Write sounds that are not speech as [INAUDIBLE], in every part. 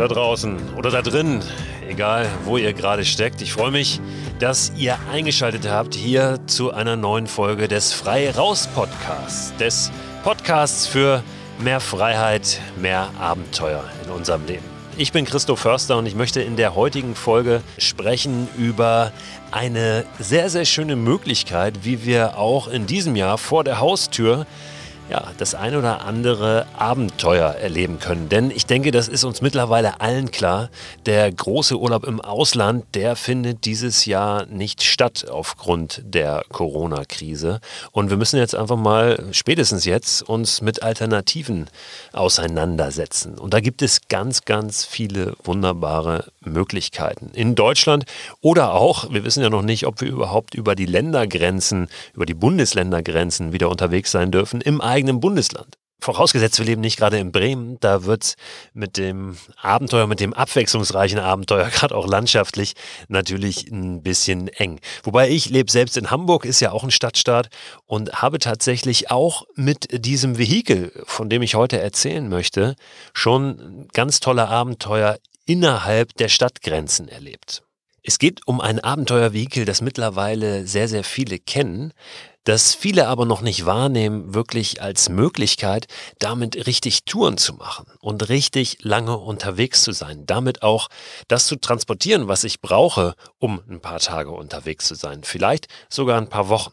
Da draußen oder da drin, egal wo ihr gerade steckt. Ich freue mich, dass ihr eingeschaltet habt hier zu einer neuen Folge des Frei Raus Podcasts, des Podcasts für mehr Freiheit, mehr Abenteuer in unserem Leben. Ich bin Christoph Förster und ich möchte in der heutigen Folge sprechen über eine sehr, sehr schöne Möglichkeit, wie wir auch in diesem Jahr vor der Haustür ja, das ein oder andere Abenteuer erleben können. Denn ich denke, das ist uns mittlerweile allen klar. Der große Urlaub im Ausland, der findet dieses Jahr nicht statt aufgrund der Corona-Krise. Und wir müssen jetzt einfach mal, spätestens jetzt, uns mit Alternativen auseinandersetzen. Und da gibt es ganz, ganz viele wunderbare Möglichkeiten. In Deutschland oder auch, wir wissen ja noch nicht, ob wir überhaupt über die Ländergrenzen, über die Bundesländergrenzen wieder unterwegs sein dürfen, im eigenen Bundesland. Vorausgesetzt, wir leben nicht gerade in Bremen, da wird mit dem Abenteuer, mit dem abwechslungsreichen Abenteuer, [LAUGHS] gerade auch landschaftlich, natürlich ein bisschen eng. Wobei ich lebe selbst in Hamburg, ist ja auch ein Stadtstaat und habe tatsächlich auch mit diesem Vehikel, von dem ich heute erzählen möchte, schon ganz tolle Abenteuer innerhalb der Stadtgrenzen erlebt. Es geht um ein Abenteuervehikel, das mittlerweile sehr, sehr viele kennen, das viele aber noch nicht wahrnehmen, wirklich als Möglichkeit, damit richtig Touren zu machen und richtig lange unterwegs zu sein. Damit auch das zu transportieren, was ich brauche, um ein paar Tage unterwegs zu sein. Vielleicht sogar ein paar Wochen.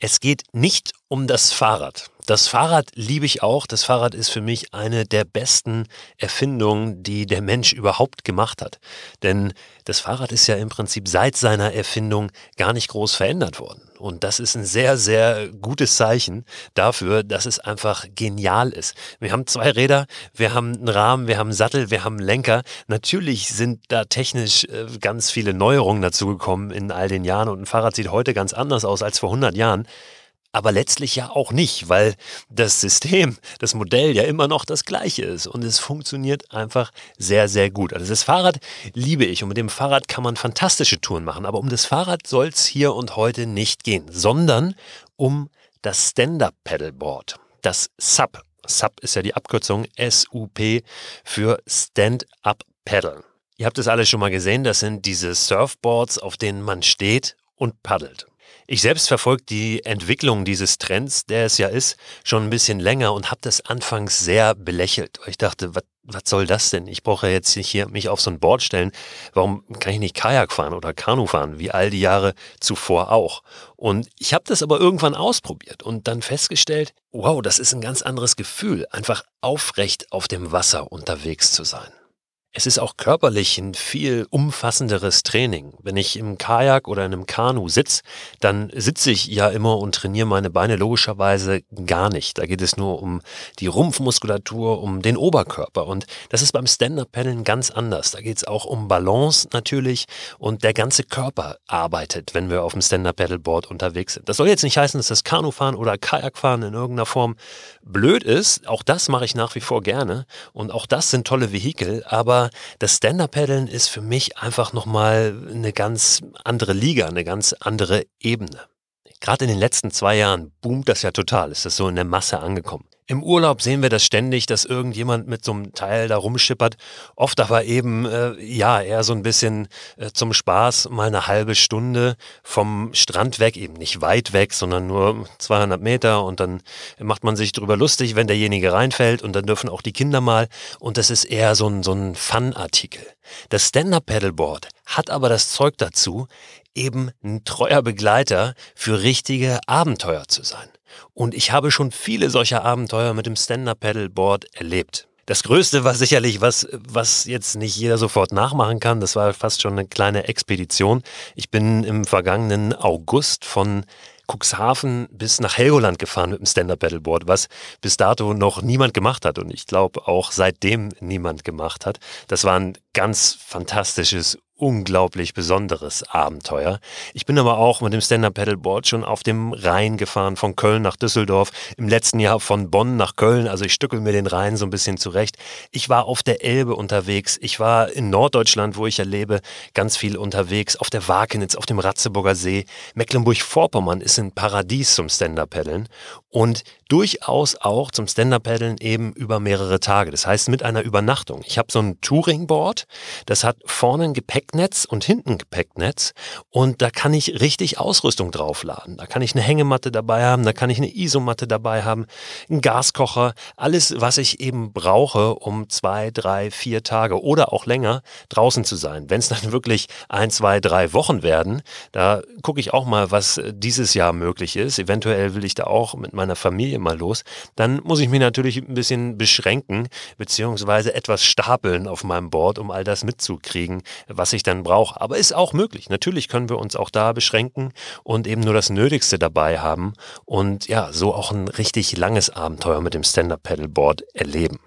Es geht nicht um das Fahrrad. Das Fahrrad liebe ich auch. Das Fahrrad ist für mich eine der besten Erfindungen, die der Mensch überhaupt gemacht hat. Denn das Fahrrad ist ja im Prinzip seit seiner Erfindung gar nicht groß verändert worden. Und das ist ein sehr, sehr gutes Zeichen dafür, dass es einfach genial ist. Wir haben zwei Räder, wir haben einen Rahmen, wir haben einen Sattel, wir haben einen Lenker. Natürlich sind da technisch äh, ganz viele Neuerungen dazugekommen in all den Jahren und ein Fahrrad sieht heute ganz anders aus als vor 100 Jahren aber letztlich ja auch nicht, weil das System, das Modell ja immer noch das gleiche ist und es funktioniert einfach sehr, sehr gut. Also das Fahrrad liebe ich und mit dem Fahrrad kann man fantastische Touren machen, aber um das Fahrrad soll es hier und heute nicht gehen, sondern um das Stand-Up-Pedalboard, das SUP. SUP ist ja die Abkürzung SUP für Stand-Up Pedal. Ihr habt es alle schon mal gesehen, das sind diese Surfboards, auf denen man steht und paddelt. Ich selbst verfolge die Entwicklung dieses Trends, der es ja ist, schon ein bisschen länger und habe das anfangs sehr belächelt. Ich dachte, was soll das denn? Ich brauche ja jetzt nicht hier mich auf so ein Board stellen. Warum kann ich nicht Kajak fahren oder Kanu fahren, wie all die Jahre zuvor auch? Und ich habe das aber irgendwann ausprobiert und dann festgestellt, wow, das ist ein ganz anderes Gefühl, einfach aufrecht auf dem Wasser unterwegs zu sein. Es ist auch körperlich ein viel umfassenderes Training. Wenn ich im Kajak oder in einem Kanu sitze, dann sitze ich ja immer und trainiere meine Beine logischerweise gar nicht. Da geht es nur um die Rumpfmuskulatur, um den Oberkörper. Und das ist beim Stand-Up-Paddeln ganz anders. Da geht es auch um Balance natürlich und der ganze Körper arbeitet, wenn wir auf dem Stand-Up-Paddleboard unterwegs sind. Das soll jetzt nicht heißen, dass das Kanufahren oder Kajakfahren in irgendeiner Form blöd ist. Auch das mache ich nach wie vor gerne. Und auch das sind tolle Vehikel. Aber das Stand-Up-Paddeln ist für mich einfach nochmal eine ganz andere Liga, eine ganz andere Ebene. Gerade in den letzten zwei Jahren boomt das ja total, ist das so in der Masse angekommen. Im Urlaub sehen wir das ständig, dass irgendjemand mit so einem Teil da rumschippert. Oft aber eben, äh, ja, eher so ein bisschen äh, zum Spaß, mal eine halbe Stunde vom Strand weg, eben nicht weit weg, sondern nur 200 Meter und dann macht man sich drüber lustig, wenn derjenige reinfällt und dann dürfen auch die Kinder mal und das ist eher so ein, so ein Fun-Artikel. Das Stand-Up-Paddleboard hat aber das Zeug dazu, eben ein treuer Begleiter für richtige Abenteuer zu sein. Und ich habe schon viele solcher Abenteuer mit dem Stand-Up-Paddleboard erlebt. Das Größte war sicherlich was, was jetzt nicht jeder sofort nachmachen kann. Das war fast schon eine kleine Expedition. Ich bin im vergangenen August von Cuxhaven bis nach Helgoland gefahren mit dem Stand-Up-Paddleboard, was bis dato noch niemand gemacht hat und ich glaube auch seitdem niemand gemacht hat. Das war ein ganz fantastisches unglaublich besonderes Abenteuer. Ich bin aber auch mit dem Stand-Up-Paddleboard schon auf dem Rhein gefahren, von Köln nach Düsseldorf, im letzten Jahr von Bonn nach Köln, also ich stückel mir den Rhein so ein bisschen zurecht. Ich war auf der Elbe unterwegs, ich war in Norddeutschland, wo ich ja lebe, ganz viel unterwegs, auf der Wakenitz, auf dem Ratzeburger See. Mecklenburg-Vorpommern ist ein Paradies zum Stand-Up-Paddeln und durchaus auch zum Stand-Up-Paddeln eben über mehrere Tage. Das heißt mit einer Übernachtung. Ich habe so ein Touring-Board, das hat vorne ein Gepäcknetz und hinten ein Gepäcknetz und da kann ich richtig Ausrüstung draufladen. Da kann ich eine Hängematte dabei haben, da kann ich eine Isomatte dabei haben, einen Gaskocher, alles, was ich eben brauche, um zwei, drei, vier Tage oder auch länger draußen zu sein. Wenn es dann wirklich ein, zwei, drei Wochen werden, da gucke ich auch mal, was dieses Jahr möglich ist. Eventuell will ich da auch mit meiner Familie mal los. Dann muss ich mich natürlich ein bisschen beschränken, beziehungsweise etwas stapeln auf meinem Board, um all das mitzukriegen, was ich dann brauche. Aber ist auch möglich. Natürlich können wir uns auch da beschränken und eben nur das Nötigste dabei haben und ja, so auch ein richtig langes Abenteuer mit dem Stand-Up-Paddleboard erleben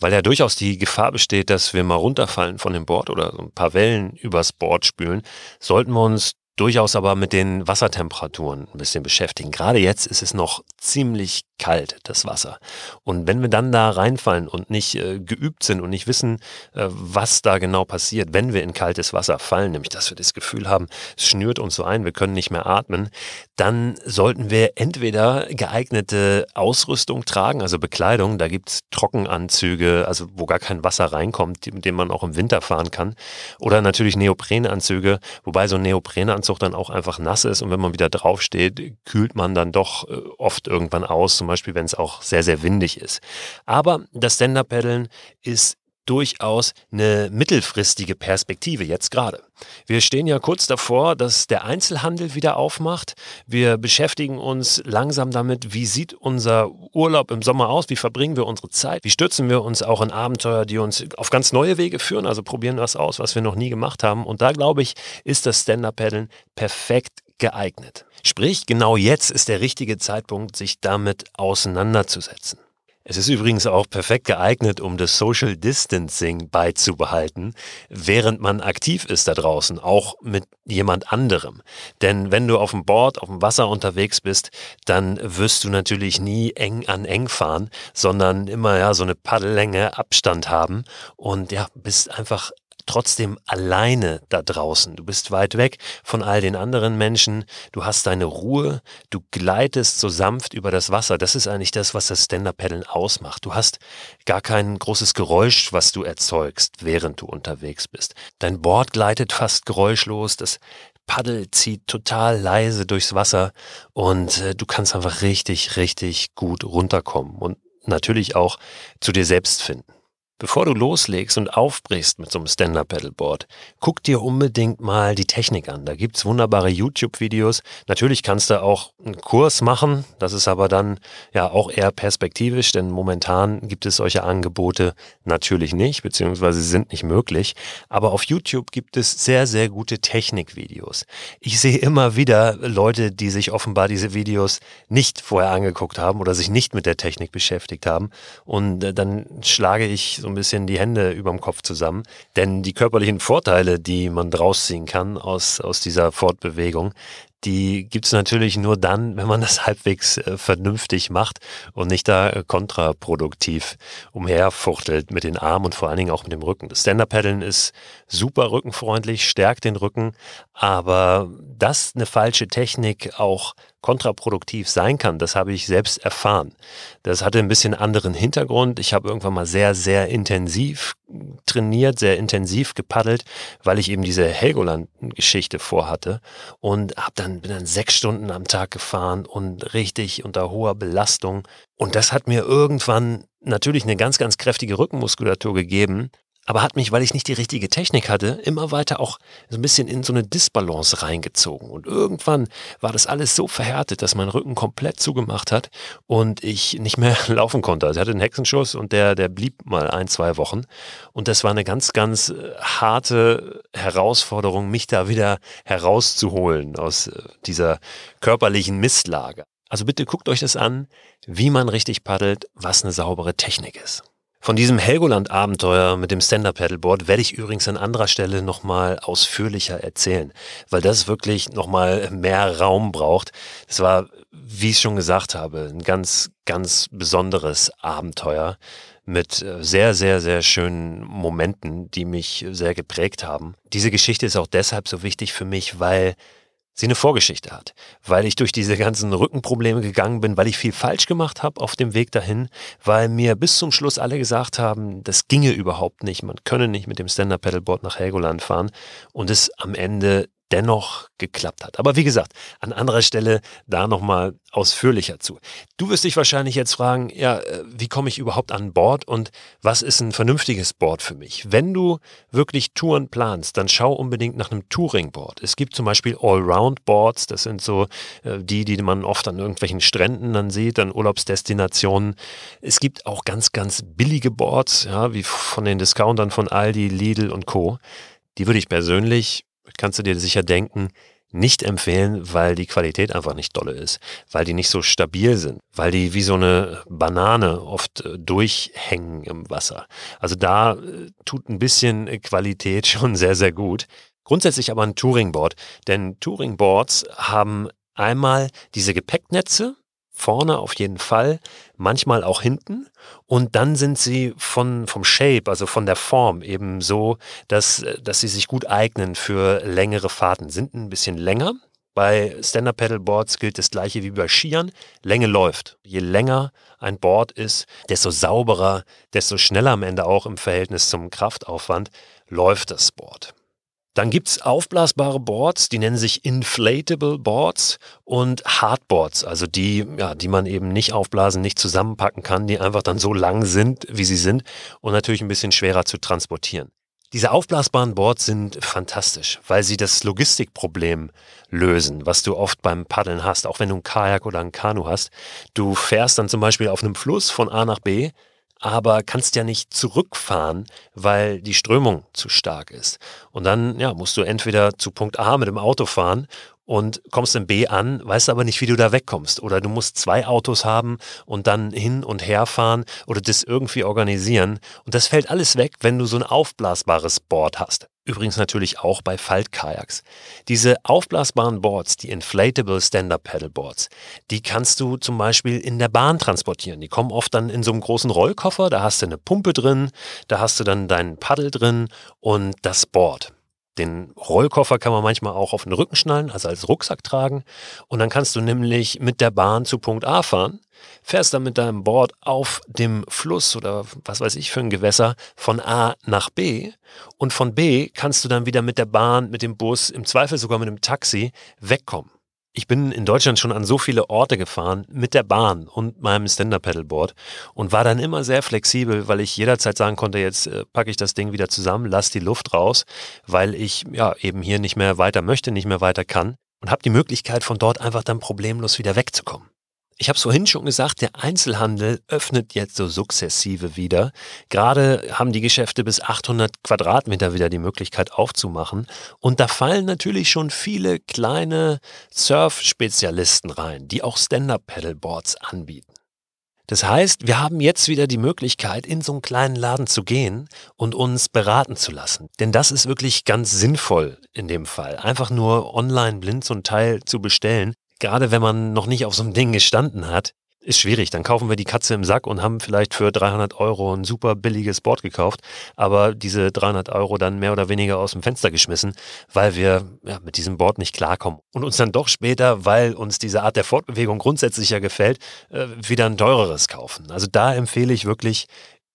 weil ja durchaus die Gefahr besteht, dass wir mal runterfallen von dem Board oder so ein paar Wellen übers Board spülen, sollten wir uns durchaus aber mit den Wassertemperaturen ein bisschen beschäftigen. Gerade jetzt ist es noch ziemlich kalt, das Wasser. Und wenn wir dann da reinfallen und nicht äh, geübt sind und nicht wissen, äh, was da genau passiert, wenn wir in kaltes Wasser fallen, nämlich dass wir das Gefühl haben, es schnürt uns so ein, wir können nicht mehr atmen, dann sollten wir entweder geeignete Ausrüstung tragen, also Bekleidung, da gibt's Trockenanzüge, also wo gar kein Wasser reinkommt, mit dem man auch im Winter fahren kann, oder natürlich Neoprenanzüge, wobei so ein Neoprenanzug dann auch einfach nass ist und wenn man wieder draufsteht, kühlt man dann doch äh, oft irgendwann aus, zum Beispiel wenn es auch sehr, sehr windig ist. Aber das Stand-Up-Paddeln ist durchaus eine mittelfristige Perspektive jetzt gerade. Wir stehen ja kurz davor, dass der Einzelhandel wieder aufmacht. Wir beschäftigen uns langsam damit, wie sieht unser Urlaub im Sommer aus, wie verbringen wir unsere Zeit, wie stürzen wir uns auch in Abenteuer, die uns auf ganz neue Wege führen, also probieren was aus, was wir noch nie gemacht haben. Und da glaube ich, ist das Stand-Up-Paddeln perfekt geeignet. Sprich, genau jetzt ist der richtige Zeitpunkt, sich damit auseinanderzusetzen. Es ist übrigens auch perfekt geeignet, um das Social Distancing beizubehalten, während man aktiv ist da draußen, auch mit jemand anderem. Denn wenn du auf dem Board, auf dem Wasser unterwegs bist, dann wirst du natürlich nie eng an eng fahren, sondern immer ja so eine Paddellänge Abstand haben und ja, bist einfach trotzdem alleine da draußen. Du bist weit weg von all den anderen Menschen. Du hast deine Ruhe. Du gleitest so sanft über das Wasser. Das ist eigentlich das, was das Stand-Up-Paddeln ausmacht. Du hast gar kein großes Geräusch, was du erzeugst, während du unterwegs bist. Dein Board gleitet fast geräuschlos. Das Paddel zieht total leise durchs Wasser und äh, du kannst einfach richtig, richtig gut runterkommen und natürlich auch zu dir selbst finden. Bevor du loslegst und aufbrichst mit so einem Stand-Up-Paddleboard, guck dir unbedingt mal die Technik an. Da gibt's wunderbare YouTube-Videos. Natürlich kannst du auch einen Kurs machen. Das ist aber dann ja auch eher perspektivisch, denn momentan gibt es solche Angebote natürlich nicht, beziehungsweise sind nicht möglich. Aber auf YouTube gibt es sehr, sehr gute Technikvideos. Ich sehe immer wieder Leute, die sich offenbar diese Videos nicht vorher angeguckt haben oder sich nicht mit der Technik beschäftigt haben. Und äh, dann schlage ich so ein bisschen die Hände überm Kopf zusammen. Denn die körperlichen Vorteile, die man draus ziehen kann aus, aus dieser Fortbewegung, die gibt es natürlich nur dann, wenn man das [LAUGHS] halbwegs äh, vernünftig macht und nicht da äh, kontraproduktiv umherfuchtelt mit den Armen und vor allen Dingen auch mit dem Rücken. Das Stand-Up-Paddeln ist super rückenfreundlich, stärkt den Rücken, aber dass eine falsche Technik auch kontraproduktiv sein kann, das habe ich selbst erfahren. Das hatte ein bisschen anderen Hintergrund. Ich habe irgendwann mal sehr, sehr intensiv trainiert, sehr intensiv gepaddelt, weil ich eben diese Helgoland-Geschichte vorhatte und hab dann, bin dann sechs Stunden am Tag gefahren und richtig unter hoher Belastung. Und das hat mir irgendwann natürlich eine ganz, ganz kräftige Rückenmuskulatur gegeben, aber hat mich, weil ich nicht die richtige Technik hatte, immer weiter auch so ein bisschen in so eine Disbalance reingezogen. Und irgendwann war das alles so verhärtet, dass mein Rücken komplett zugemacht hat und ich nicht mehr [LAUGHS] laufen konnte. Also ich hatte einen Hexenschuss und der, der blieb mal ein, zwei Wochen. Und das war eine ganz, ganz äh, harte Herausforderung, mich da wieder herauszuholen aus äh, dieser körperlichen Mistlage. Also bitte guckt euch das an, wie man richtig paddelt, was eine saubere Technik ist. Von diesem Helgoland-Abenteuer mit dem Stand-Up-Paddleboard werde ich übrigens an anderer Stelle nochmal ausführlicher erzählen, weil das wirklich nochmal mehr Raum braucht. Es war, wie ich schon gesagt habe, ein ganz, ganz besonderes Abenteuer mit äh, sehr, sehr, sehr schönen Momenten, die mich sehr geprägt haben. Diese Geschichte ist auch deshalb so wichtig für mich, weil sie eine Vorgeschichte hat, weil ich durch diese ganzen Rückenprobleme gegangen bin, weil ich viel falsch gemacht habe auf dem Weg dahin, weil mir bis zum Schluss alle gesagt haben, das ginge überhaupt nicht, man könne nicht mit dem Stand-Up-Pedalboard nach Helgoland fahren. Und es am Ende dennoch geklappt hat. Aber wie gesagt, an anderer Stelle da nochmal ausführlicher zu. Du wirst dich wahrscheinlich jetzt fragen, ja, äh, wie komme ich überhaupt an Bord und was ist ein vernünftiges Board für mich? Wenn du wirklich Touren planst, dann schau unbedingt nach einem Touring-Board. Es gibt zum Beispiel Allround-Boards, das sind so äh, die, die man oft an irgendwelchen Stränden dann sieht, an Urlaubsdestinationen. Es gibt auch ganz, ganz billige Boards, ja, wie von den Discountern von Aldi, Lidl und Co. Die würde ich persönlich kannst du dir sicher denken, nicht empfehlen, weil die Qualität einfach nicht dolle ist, weil die nicht so stabil sind, weil die wie so eine Banane oft äh, durchhängen im Wasser. Also da äh, tut ein bisschen Qualität [LAUGHS] schon sehr, sehr gut. Grundsätzlich aber ein Touringboard, denn Touringboards haben einmal diese Gepäcknetze, vorne auf jeden Fall, manchmal auch hinten. Und dann sind sie von, vom Shape, also von der Form eben so, dass, dass sie sich gut eignen für längere Fahrten. Sind ein bisschen länger. Bei Stand-Up-Pedal-Boards gilt das gleiche wie bei Skiern. Länge läuft. Je länger ein Board ist, desto sauberer, desto schneller am Ende auch im Verhältnis zum Kraftaufwand läuft das Board. Dann gibt es aufblasbare Boards, die nennen sich Inflatable Boards und Hardboards, also die, ja, die man eben nicht aufblasen, nicht zusammenpacken kann, die einfach dann so lang sind, wie sie sind und natürlich ein bisschen schwerer zu transportieren. Diese aufblasbaren Boards sind fantastisch, weil sie das Logistikproblem lösen, was du oft beim Paddeln hast, auch wenn du ein Kajak oder ein Kanu hast. Du fährst dann zum Beispiel auf einem Fluss von A nach B, aber kannst ja nicht zurückfahren, weil die Strömung zu stark ist. Und dann ja, musst du entweder zu Punkt A mit dem Auto fahren und kommst in B an, weißt aber nicht, wie du da wegkommst. Oder du musst zwei Autos haben und dann hin und her fahren oder das irgendwie organisieren. Und das fällt alles weg, wenn du so ein aufblasbares Board hast. Übrigens natürlich auch bei Faltkajaks. Diese aufblasbaren Boards, die Inflatable Stand-Up Paddleboards, die kannst du zum Beispiel in der Bahn transportieren. Die kommen oft dann in so einem großen Rollkoffer, da hast du eine Pumpe drin, da hast du dann deinen Paddel drin und das Board. Den Rollkoffer kann man manchmal auch auf den Rücken schnallen, also als Rucksack tragen. Und dann kannst du nämlich mit der Bahn zu Punkt A fahren, fährst dann mit deinem Board auf dem Fluss oder was weiß ich für ein Gewässer von A nach B. Und von B kannst du dann wieder mit der Bahn, mit dem Bus, im Zweifel sogar mit dem Taxi wegkommen. Ich bin in Deutschland schon an so viele Orte gefahren mit der Bahn und meinem Stand-Up-Pedalboard und war dann immer sehr flexibel, weil ich jederzeit sagen konnte, jetzt äh, packe ich das Ding wieder zusammen, lass die Luft raus, weil ich ja eben hier nicht mehr weiter möchte, nicht mehr weiter kann und habe die Möglichkeit von dort einfach dann problemlos wieder wegzukommen. Ich habe es vorhin schon gesagt, der Einzelhandel öffnet jetzt so sukzessive wieder. Gerade haben die Geschäfte bis 800 Quadratmeter wieder die Möglichkeit aufzumachen. Und da fallen natürlich schon viele kleine Surf-Spezialisten rein, die auch Stand-Up-Pedalboards anbieten. Das heißt, wir haben jetzt wieder die Möglichkeit, in so einen kleinen Laden zu gehen und uns beraten zu lassen. Denn das ist wirklich ganz sinnvoll in dem Fall. Einfach nur online blind so ein Teil zu bestellen, gerade wenn man noch nicht auf so einem Ding gestanden hat, ist schwierig. Dann kaufen wir die Katze im Sack und haben vielleicht für 300 Euro ein super billiges Board gekauft, aber diese 300 Euro dann mehr oder weniger aus dem Fenster geschmissen, weil wir ja, mit diesem Board nicht klarkommen. Und uns dann doch später, weil uns diese Art der Fortbewegung grundsätzlich ja gefällt, äh, wieder ein teureres kaufen. Also da empfehle ich wirklich,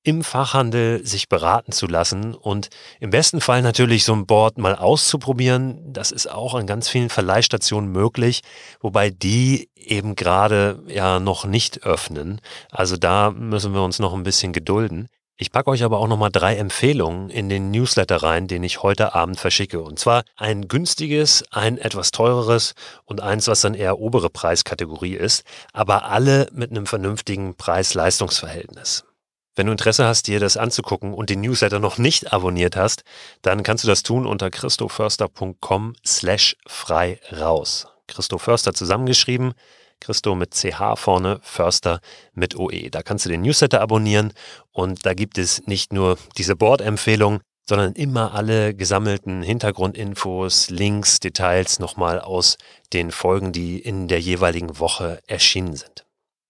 im Fachhandel sich beraten zu lassen und im besten Fall natürlich so ein Board mal auszuprobieren. Das ist auch an ganz vielen Verleihstationen möglich, wobei die eben gerade ja noch nicht öffnen. Also da müssen wir uns noch ein bisschen gedulden. Ich packe euch aber auch nochmal drei Empfehlungen in den Newsletter rein, den ich heute Abend verschicke. Und zwar ein günstiges, ein etwas teureres und eins, was dann eher obere Preiskategorie ist, aber alle mit einem vernünftigen Preis-Leistungs-Verhältnis. Wenn du Interesse hast, dir das anzugucken und den Newsletter noch nicht abonniert hast, dann kannst du das tun unter christoförster.com slash frei raus. Christo Förster zusammengeschrieben, Christo mit CH vorne, Förster mit OE. Da kannst du den Newsletter abonnieren und da gibt es nicht nur diese Board-Empfehlung, sondern immer alle gesammelten Hintergrundinfos, Links, Details nochmal aus den Folgen, die in der jeweiligen Woche erschienen sind.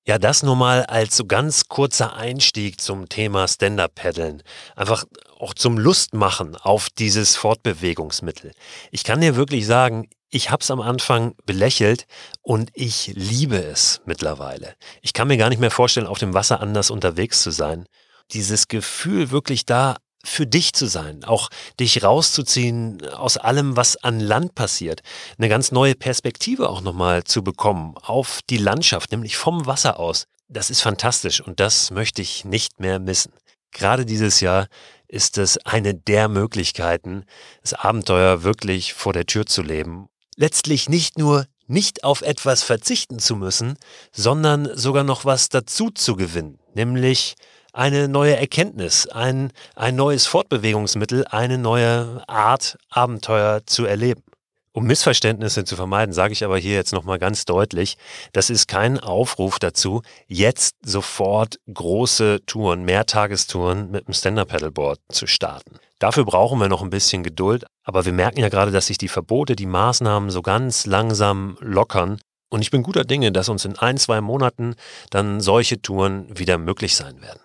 Ja, das nur mal als so ganz kurzer Einstieg zum Thema Stand-Up-Paddeln. Einfach auch zum Lustmachen auf dieses Fortbewegungsmittel. Ich kann dir wirklich sagen, ich habe es am Anfang belächelt und ich liebe es mittlerweile. Ich kann mir gar nicht mehr vorstellen, auf dem Wasser anders unterwegs zu sein. Dieses Gefühl, wirklich da für dich zu sein, auch dich rauszuziehen aus allem, was an Land passiert, eine ganz neue Perspektive auch nochmal zu bekommen auf die Landschaft, nämlich vom Wasser aus. Das ist fantastisch und das möchte ich nicht mehr missen. Gerade dieses Jahr ist es eine der Möglichkeiten, das Abenteuer wirklich vor der Tür zu leben. Letztlich nicht nur nicht auf etwas verzichten zu müssen, sondern sogar noch was dazu zu gewinnen, nämlich eine neue Erkenntnis, ein, ein neues Fortbewegungsmittel, eine neue Art, Abenteuer zu erleben. Um Missverständnisse zu vermeiden, sage ich aber hier jetzt nochmal ganz deutlich, das ist kein Aufruf dazu, jetzt sofort große Touren, Mehrtagestouren mit dem Stand-Up-Paddleboard zu starten. Dafür brauchen wir noch ein bisschen Geduld, aber wir merken ja gerade, dass sich die Verbote, die Maßnahmen so ganz langsam lockern. Und ich bin guter Dinge, dass uns in ein, zwei Monaten dann solche Touren wieder möglich sein werden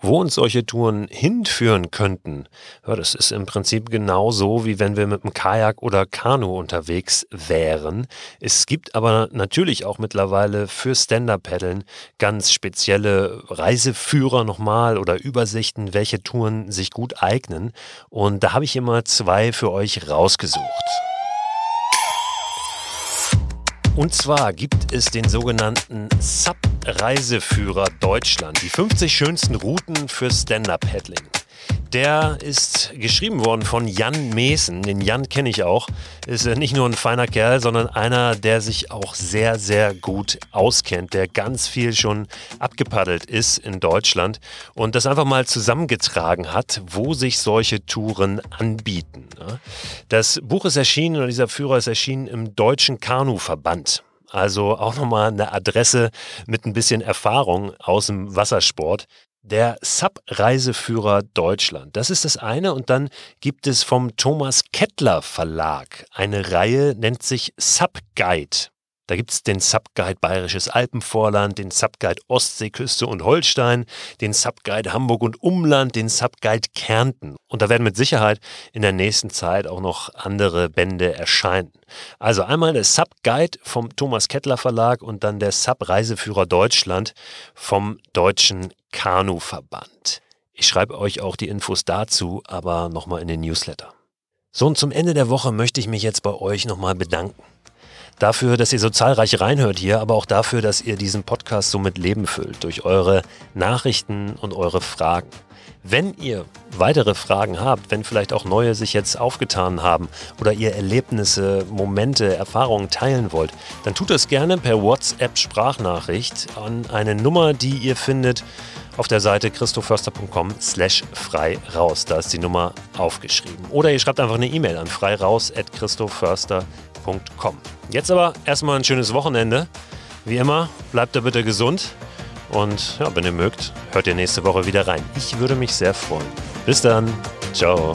wo uns solche Touren hinführen könnten, ja, das ist im Prinzip genauso, wie wenn wir mit einem Kajak oder Kanu unterwegs wären. Es gibt aber natürlich auch mittlerweile für Stand-Up-Paddeln ganz spezielle Reiseführer nochmal oder Übersichten, welche Touren sich gut eignen. Und da habe ich immer zwei für euch rausgesucht. Und zwar gibt es den sogenannten Sub-Reiseführer Deutschland, die 50 schönsten Routen für Stand-Up-Paddling. Der ist geschrieben worden von Jan Meesen. Den Jan kenne ich auch. Ist nicht nur ein feiner Kerl, sondern einer, der sich auch sehr, sehr gut auskennt, der ganz viel schon abgepaddelt ist in Deutschland und das einfach mal zusammengetragen hat, wo sich solche Touren anbieten. Das Buch ist erschienen oder dieser Führer ist erschienen im Deutschen Kanuverband. Also auch nochmal eine Adresse mit ein bisschen Erfahrung aus dem Wassersport. Der Sub-Reiseführer Deutschland. Das ist das eine. Und dann gibt es vom Thomas Kettler Verlag eine Reihe, nennt sich Subguide. Da gibt es den Subguide Bayerisches Alpenvorland, den Subguide Ostseeküste und Holstein, den Subguide Hamburg und Umland, den Subguide Kärnten. Und da werden mit Sicherheit in der nächsten Zeit auch noch andere Bände erscheinen. Also einmal der Subguide vom Thomas Kettler Verlag und dann der Sub-Reiseführer Deutschland vom Deutschen Kanuverband. Ich schreibe euch auch die Infos dazu, aber nochmal in den Newsletter. So, und zum Ende der Woche möchte ich mich jetzt bei euch nochmal bedanken dafür, dass ihr so zahlreich reinhört hier, aber auch dafür, dass ihr diesen Podcast so mit Leben füllt, durch eure Nachrichten und eure Fragen. Wenn ihr weitere Fragen habt, wenn vielleicht auch neue sich jetzt aufgetan haben oder ihr Erlebnisse, Momente, Erfahrungen teilen wollt, dann tut das gerne per WhatsApp-Sprachnachricht an eine Nummer, die ihr findet auf der Seite christoförster.com slash frei raus. Da ist die Nummer aufgeschrieben. Oder ihr schreibt einfach eine E-Mail an freiraus.christoförster.com. Jetzt aber erstmal ein schönes Wochenende. Wie immer, bleibt da bitte gesund. Und ja, wenn ihr mögt, hört ihr nächste Woche wieder rein. Ich würde mich sehr freuen. Bis dann. Ciao.